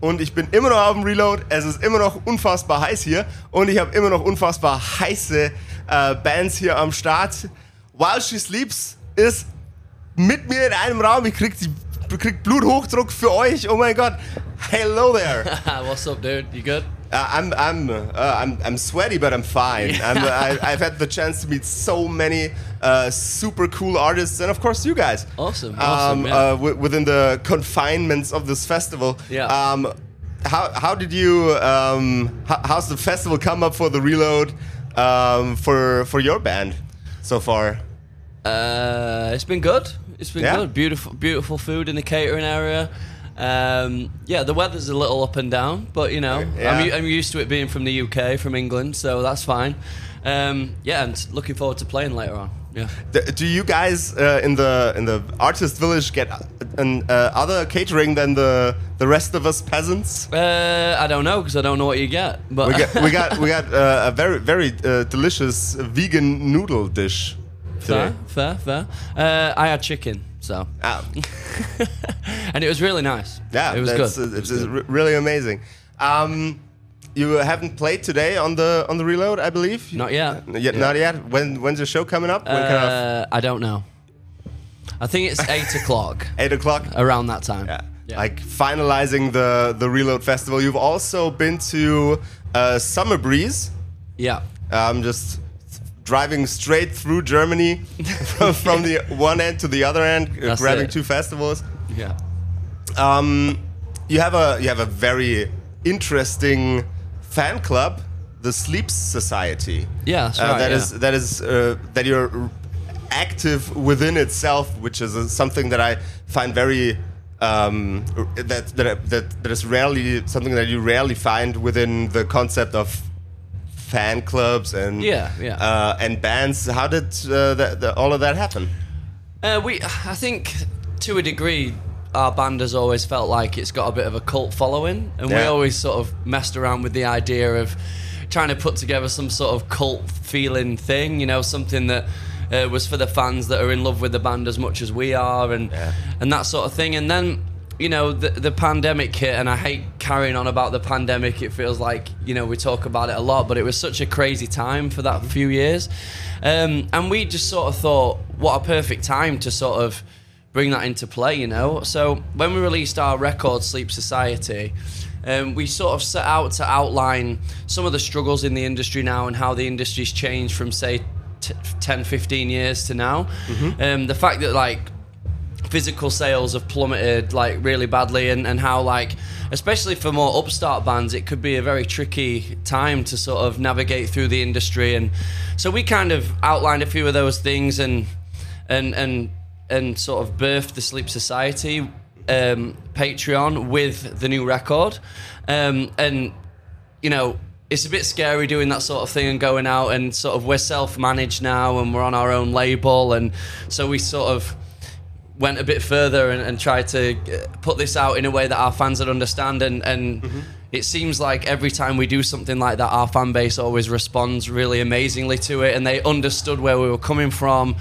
Und ich bin immer noch auf dem Reload. Es ist immer noch unfassbar heiß hier. Und ich habe immer noch unfassbar heiße äh, Bands hier am Start. While She Sleeps ist mit mir in einem Raum. Ich krieg, die, krieg Bluthochdruck für euch. Oh mein Gott. Hello there. What's up, dude? You good? Uh, I'm I'm uh, I'm I'm sweaty, but I'm fine. I'm, I, I've had the chance to meet so many uh, super cool artists, and of course you guys. Awesome, Um, awesome, yeah. uh, wi- within the confinements of this festival. Yeah. Um, how how did you um, how, how's the festival come up for the reload um, for for your band so far? Uh, it's been good. It's been Yeah? good. Beautiful, beautiful food in the catering area. Um, yeah, the weather's a little up and down, but you know, Yeah. I'm, I'm used to it being from the UK, from England, so that's fine. Um, yeah, and looking forward to playing later on. Yeah. Do you guys uh, in the in the artist village get an, uh, other catering than the the rest of us peasants? Uh, I don't know because I don't know what you get, but we got we got we got uh, a very very uh, delicious vegan noodle dish today. fair, fair, fair. Uh, I had chicken, so Ah, and it was really nice. yeah, it was good. uh, it's uh, re- really amazing. Um, you haven't played today on the on the reload, I believe. Not yet. Yet, Not yet. When when's the show coming up? When kind of Uh, I don't know. I think it's eight o'clock eight o'clock. around that time. Yeah. Like finalizing the the reload festival. You've also been to uh, Summer Breeze. yeah. um, just driving straight through Germany from, from the one end to the other end, uh, That's grabbing it. two festivals. Yeah. Um, you have a you have a very interesting fan club, the Sleep Society. Yeah, that's Uh, that yeah. is- that is uh, that you're active within itself, which is uh, something that I find very. Um, that, that that that is rarely something that you rarely find within the concept of fan clubs and Yeah, yeah. uh, and bands. How did uh, that, the, all of that happen? Uh, we, I think, to a degree, our band has always felt like it's got a bit of a cult following, and we always sort of messed around with the idea of trying to put together some sort of cult feeling thing. You know, something that. Uh, was for the fans that are in love with the band as much as we are, and Yeah. and that sort of thing. And then, you know, the, the pandemic hit, and I hate carrying on about the pandemic. It feels like you know we talk about it a lot, but it was such a crazy time for that few years, um, and we just sort of thought, what a perfect time to sort of bring that into play, you know. So when we released our record, Sleep Society. Um, we sort of set out to outline some of the struggles in the industry now and how the industry's changed from say t- 10 15 years to now um, the fact that like physical sales have plummeted like really badly and, and how like especially for more upstart bands it could be a very tricky time to sort of navigate through the industry. And so we kind of outlined a few of those things and and and and sort of birthed the sleep society um, patreon with the new record. Um, and you know, it's a bit scary doing that sort of thing and going out and sort of we're self-managed now and we're on our own label. And so we sort of went a bit further and, and tried to uh, put this out in a way that our fans would understand and, and it seems like every time we do something like that our fan base always responds really amazingly to it and they understood where we were coming from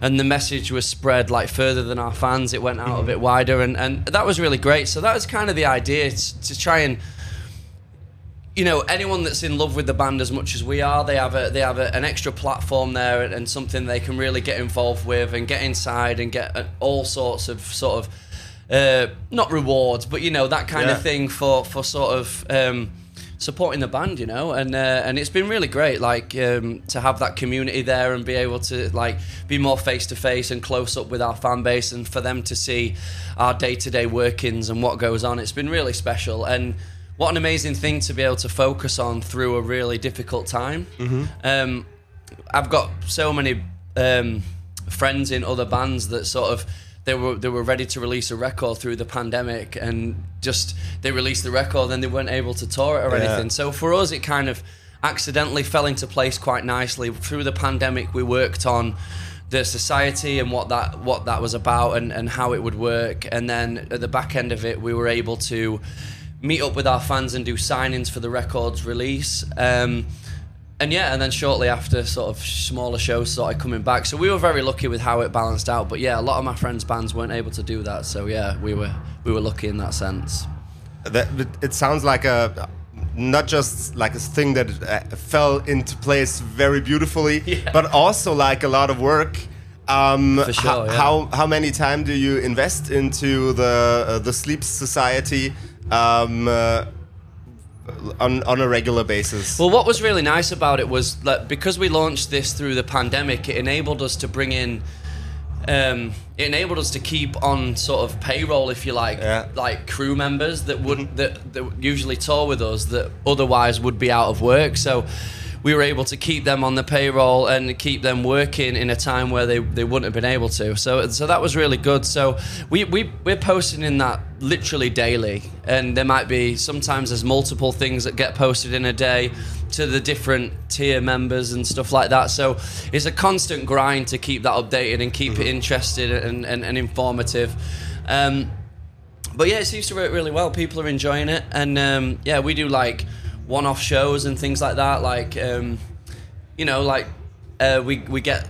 and the message was spread like further than our fans. It went out a bit wider and, and that was really great. So that was kind of the idea to, to try and you know anyone that's in love with the band as much as we are they have a they have a, an extra platform there and, and something they can really get involved with and get inside and get uh, all sorts of sort of uh, not rewards but you know that kind Yeah. of thing for for sort of um, supporting the band you know and uh, and it's been really great like um, to have that community there and be able to like be more face to face and close up with our fan base and for them to see our day-to-day workings and what goes on it's been really special and what an amazing thing to be able to focus on through a really difficult time. Um, I've got so many um, friends in other bands that sort of they were they were ready to release a record through the pandemic, and just they released the record, and they weren't able to tour it or Yeah. anything. So for us, it kind of accidentally fell into place quite nicely through the pandemic. We worked on the society and what that what that was about and, and how it would work and then at the back end of it we were able to meet up with our fans and do signings for the records release um, and yeah and then shortly after sort of smaller shows started coming back so we were very lucky with how it balanced out but yeah a lot of my friends bands weren't able to do that so yeah we were we were lucky in that sense That, it- sounds like a not just like a thing that uh, fell into place very beautifully, Yeah. but also like a lot of work. Um, For sure, how, yeah. how how many time do you invest into the uh, the Sleep Society um, uh, on on a regular basis? Well, what was really nice about it was that because we launched this through the pandemic, it enabled us to bring in. Um, it enabled us to keep on sort of payroll, if you like, Yeah. like crew members that would that, that usually tour with us that otherwise would be out of work. So we were able to keep them on the payroll and keep them working in a time where they, they wouldn't have been able to. So so that was really good. So we, we we're posting in that literally daily, and there might be sometimes there's multiple things that get posted in a day to the different tier members and stuff like that. So it's a constant grind to keep that updated and keep it interested and, and, and informative. Um, but yeah, it seems to work really well. People are enjoying it, and um, yeah, we do like one-off shows and things like that. Like, um, you know, like uh, we we get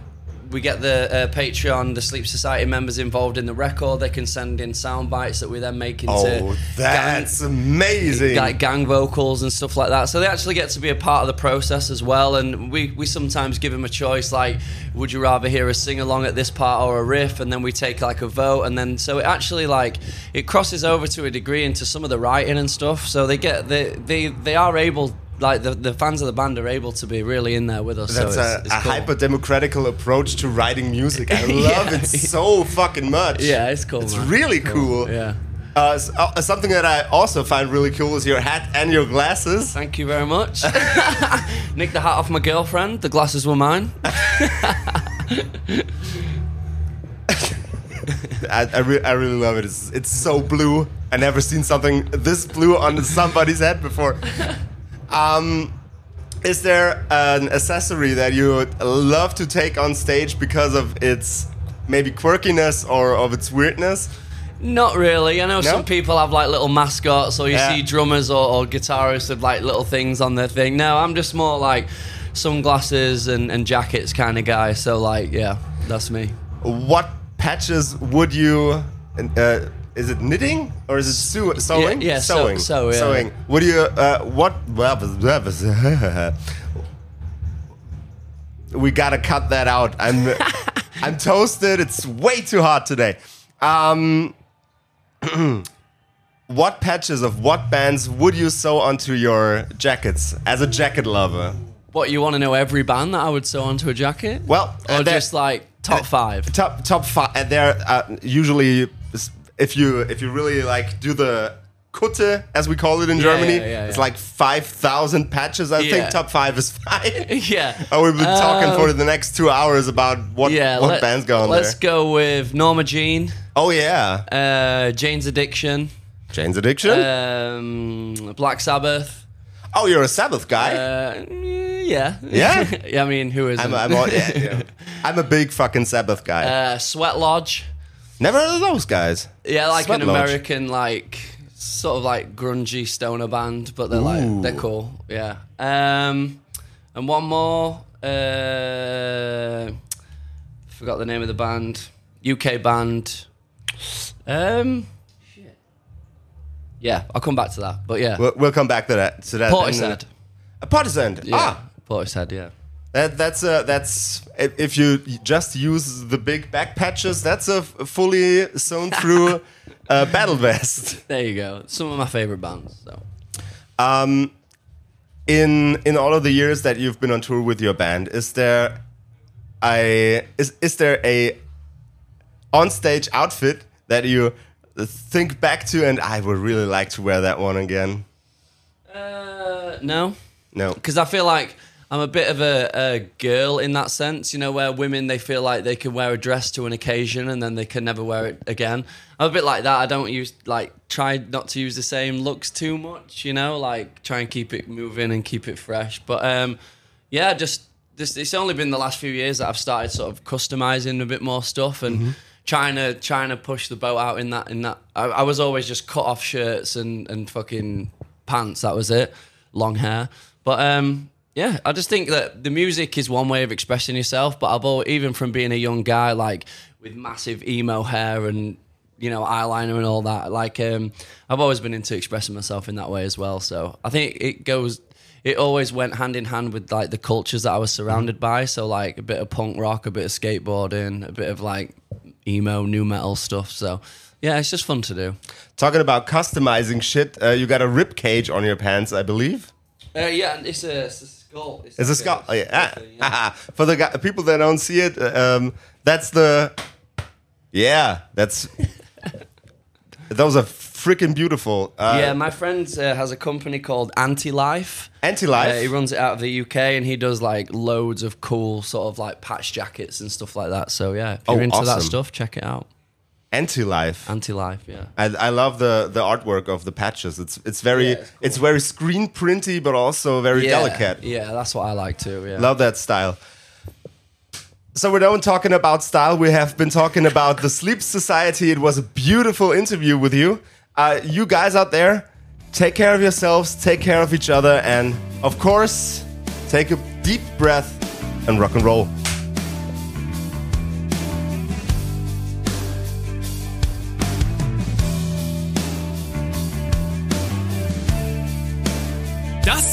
we get the uh, Patreon, the Sleep Society members involved in the record. They can send in sound bites that we then make into oh, that's amazing! like gang vocals and stuff like that. So they actually get to be a part of the process as well. And we, we sometimes give them a choice like, would you rather hear a sing along at this part or a riff? And then we take like a vote. And then so it actually like it crosses over to a degree into some of the writing and stuff. So they get they they, they are able like the, the fans of the band are able to be really in there with us. That's so a, it's, it's a cool. hyper democratical approach to writing music. I Yeah. love it so fucking much. Yeah, it's cool. It's man. really cool. Yeah. Uh, s- uh, something that I also find really cool is your hat and your glasses. Thank you very much. Nick the hat off my girlfriend. The glasses were mine. I, I, re- I really love it. It's, it's so blue. I never seen something this blue on somebody's head before. Um, is there an accessory that you would love to take on stage because of its maybe quirkiness or of its weirdness? Not really. I know No? some people have like little mascots, or you Yeah. see drummers or, or guitarists with like little things on their thing. No, I'm just more like sunglasses and, and jackets kind of guy. So like, yeah, that's me. What patches would you? Uh, is it knitting or is it sew- sewing? yeah, sew- sewing. sew, yeah. Sewing. Would you? Uh, what? we gotta cut that out. I'm I'm toasted. It's way too hot today. Um, what patches of what bands would you sew onto your jackets as a jacket lover? What you want to know? Every band that I would sew onto a jacket? Well, or uh, just like top five? top top five. And they're uh, usually if you if you really like do the Kutte as we call it in Yeah, Germany, yeah, yeah, it's like five thousand patches. I think top five is fine. yeah. Oh, we've been talking Um, for the next two hours about what Yeah, what let- bands go on Let's there. go with Norma Jean, Oh yeah, uh, Jane's Addiction, Jane's Addiction. um, Black Sabbath. oh, you're a Sabbath guy. Uh, yeah. Yeah? yeah. I mean, who isn't? I'm, a, I'm, a, yeah, yeah. I'm a big fucking Sabbath guy. uh, Sweat Lodge. Never heard of those guys. Yeah, like Sweat an Lodge. American, like sort of like grungy stoner band, but they're like they're cool. Yeah. Um, and one more. Uh, forgot the name of the band. UK band. Um. shit. Yeah, I'll come back to that. But yeah, We'll, we'll come back to that. To that. Portishead. A Portishead. Yeah, Ah, Portishead. Yeah. That, that's uh, that's if you just use the big back patches, that's a fully sewn through uh, battle vest. There you go. Some of my favorite bands. So. Um, in in all of the years that you've been on tour with your band, is there a is is there a on stage outfit that you think back to and I would really like to wear that one again? Uh, no. No. because I feel like I'm a bit of a, a girl in that sense, you know, where women they feel like they can wear a dress to an occasion and then they can never wear it again. I'm a bit like that. I don't use like try not to use the same looks too much, you know, like try and keep it moving and keep it fresh. But um, yeah, just this. It's only been the last few years that I've started sort of customizing a bit more stuff and. Trying to trying to push the boat out in that in that I, I was always just cut off shirts and and fucking pants that was it long hair but um yeah, I just think that the music is one way of expressing yourself, but I've always, even from being a young guy, like with massive emo hair and you know eyeliner and all that, like um, I've always been into expressing myself in that way as well. So I think it goes, it always went hand in hand with like the cultures that I was surrounded by. So like a bit of punk rock, a bit of skateboarding, a bit of like emo, nu metal stuff. So yeah, it's just fun to do. Talking about customizing shit, uh, you got a rib cage on your pants, I believe. Uh, yeah, it's a, it's a skull. It's a like skull. Oh, yeah. thing, yeah. For the guy, people that don't see it, um, that's the. Yeah, that's. those are freaking beautiful. Uh, yeah, my friend uh, has a company called Anti Life. Anti-Life? Uh, he runs it out of the UK, and he does like loads of cool sort of like patch jackets and stuff like that. So yeah, if you're Oh, into that stuff, check it out. Anti-life. Anti Life, yeah. I, I love the, the artwork of the patches. It's it's very Yeah, it's it's, very screen printy, but also very yeah, delicate. Yeah, that's what I like too. Yeah. Love that style. So we're done talking about style. We have been talking about the Sleep Society. It was a beautiful interview with you. Uh, you guys out there, take care of yourselves, take care of each other, and of course, take a deep breath and rock and roll.